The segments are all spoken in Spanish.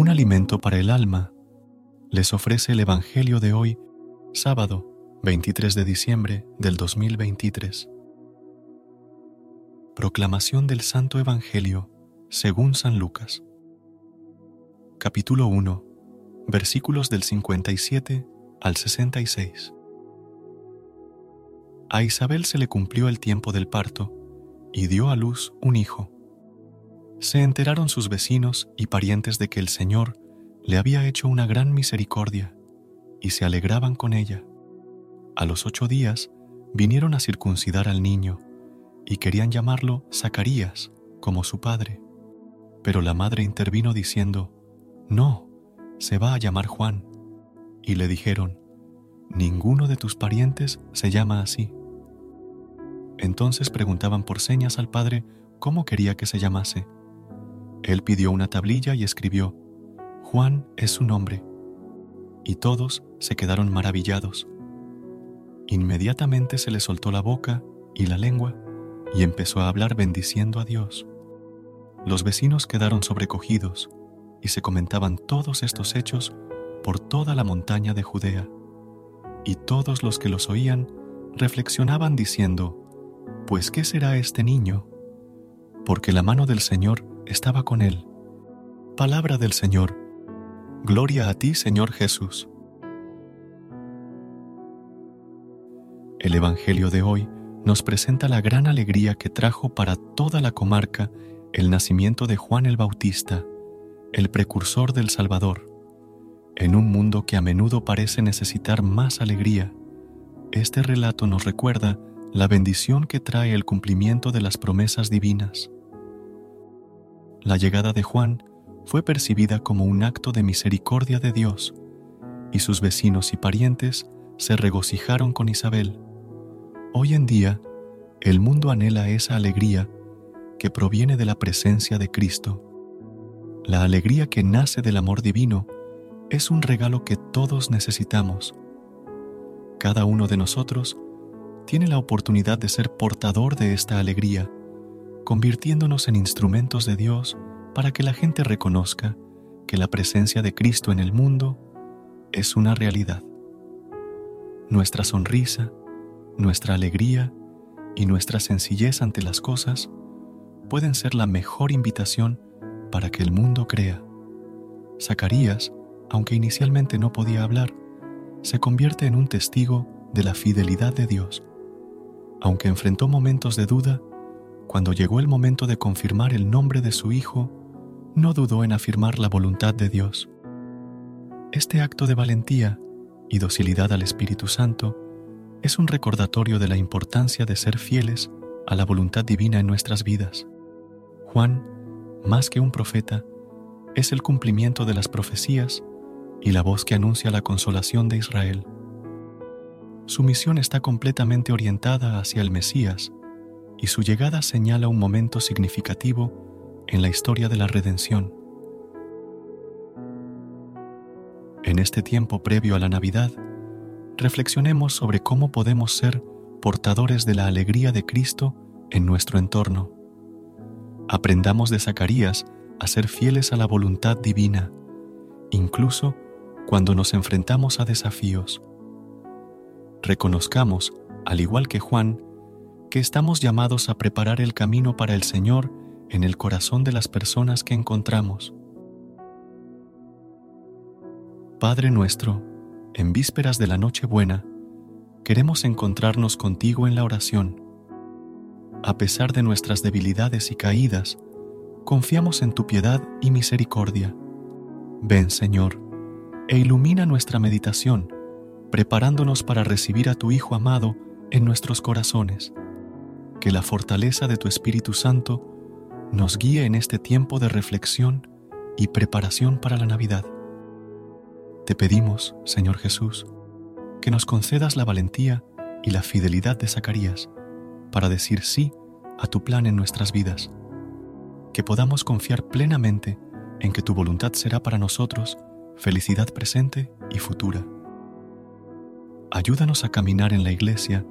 Un alimento para el alma, les ofrece el Evangelio de hoy, sábado 23 de diciembre del 2023. Proclamación del Santo Evangelio según San Lucas. Capítulo 1, versículos del 57 al 66. A Isabel se le cumplió el tiempo del parto y dio a luz un hijo se enteraron sus vecinos y parientes de que el Señor le había hecho una gran misericordia y se alegraban con ella. A los ocho días vinieron a circuncidar al niño y querían llamarlo Zacarías, como su padre. Pero la madre intervino diciendo, No, se va a llamar Juan. Y le dijeron, Ninguno de tus parientes se llama así. Entonces preguntaban por señas al padre cómo quería que se llamase. Él pidió una tablilla y escribió, Juan es su nombre. Y todos se quedaron maravillados. Inmediatamente se le soltó la boca y la lengua y empezó a hablar bendiciendo a Dios. Los vecinos quedaron sobrecogidos y se comentaban todos estos hechos por toda la montaña de Judea. Y todos los que los oían reflexionaban diciendo, Pues ¿qué será este niño? Porque la mano del Señor estaba con él. Palabra del Señor. Gloria a ti, Señor Jesús. El Evangelio de hoy nos presenta la gran alegría que trajo para toda la comarca el nacimiento de Juan el Bautista, el precursor del Salvador. En un mundo que a menudo parece necesitar más alegría, este relato nos recuerda la bendición que trae el cumplimiento de las promesas divinas. La llegada de Juan fue percibida como un acto de misericordia de Dios, y sus vecinos y parientes se regocijaron con Isabel. Hoy en día, el mundo anhela esa alegría que proviene de la presencia de Cristo. La alegría que nace del amor divino es un regalo que todos necesitamos. Cada uno de nosotros tiene la oportunidad de ser portador de esta alegría convirtiéndonos en instrumentos de Dios para que la gente reconozca que la presencia de Cristo en el mundo es una realidad. Nuestra sonrisa, nuestra alegría y nuestra sencillez ante las cosas pueden ser la mejor invitación para que el mundo crea. Zacarías, aunque inicialmente no podía hablar, se convierte en un testigo de la fidelidad de Dios. Aunque enfrentó momentos de duda, cuando llegó el momento de confirmar el nombre de su hijo, no dudó en afirmar la voluntad de Dios. Este acto de valentía y docilidad al Espíritu Santo es un recordatorio de la importancia de ser fieles a la voluntad divina en nuestras vidas. Juan, más que un profeta, es el cumplimiento de las profecías y la voz que anuncia la consolación de Israel. Su misión está completamente orientada hacia el Mesías, y su llegada señala un momento significativo en la historia de la redención. En este tiempo previo a la Navidad, reflexionemos sobre cómo podemos ser portadores de la alegría de Cristo en nuestro entorno. Aprendamos de Zacarías a ser fieles a la voluntad divina, incluso cuando nos enfrentamos a desafíos. Reconozcamos, al igual que Juan, que estamos llamados a preparar el camino para el Señor en el corazón de las personas que encontramos. Padre nuestro, en vísperas de la Nochebuena, queremos encontrarnos contigo en la oración. A pesar de nuestras debilidades y caídas, confiamos en tu piedad y misericordia. Ven, Señor, e ilumina nuestra meditación, preparándonos para recibir a tu Hijo amado en nuestros corazones que la fortaleza de tu Espíritu Santo nos guíe en este tiempo de reflexión y preparación para la Navidad. Te pedimos, Señor Jesús, que nos concedas la valentía y la fidelidad de Zacarías para decir sí a tu plan en nuestras vidas, que podamos confiar plenamente en que tu voluntad será para nosotros felicidad presente y futura. Ayúdanos a caminar en la iglesia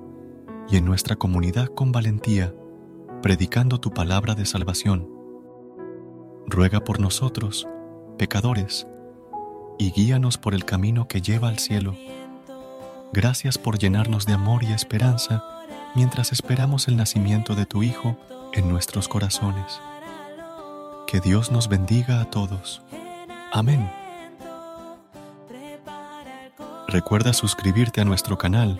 y en nuestra comunidad con valentía, predicando tu palabra de salvación. Ruega por nosotros, pecadores, y guíanos por el camino que lleva al cielo. Gracias por llenarnos de amor y esperanza mientras esperamos el nacimiento de tu Hijo en nuestros corazones. Que Dios nos bendiga a todos. Amén. Recuerda suscribirte a nuestro canal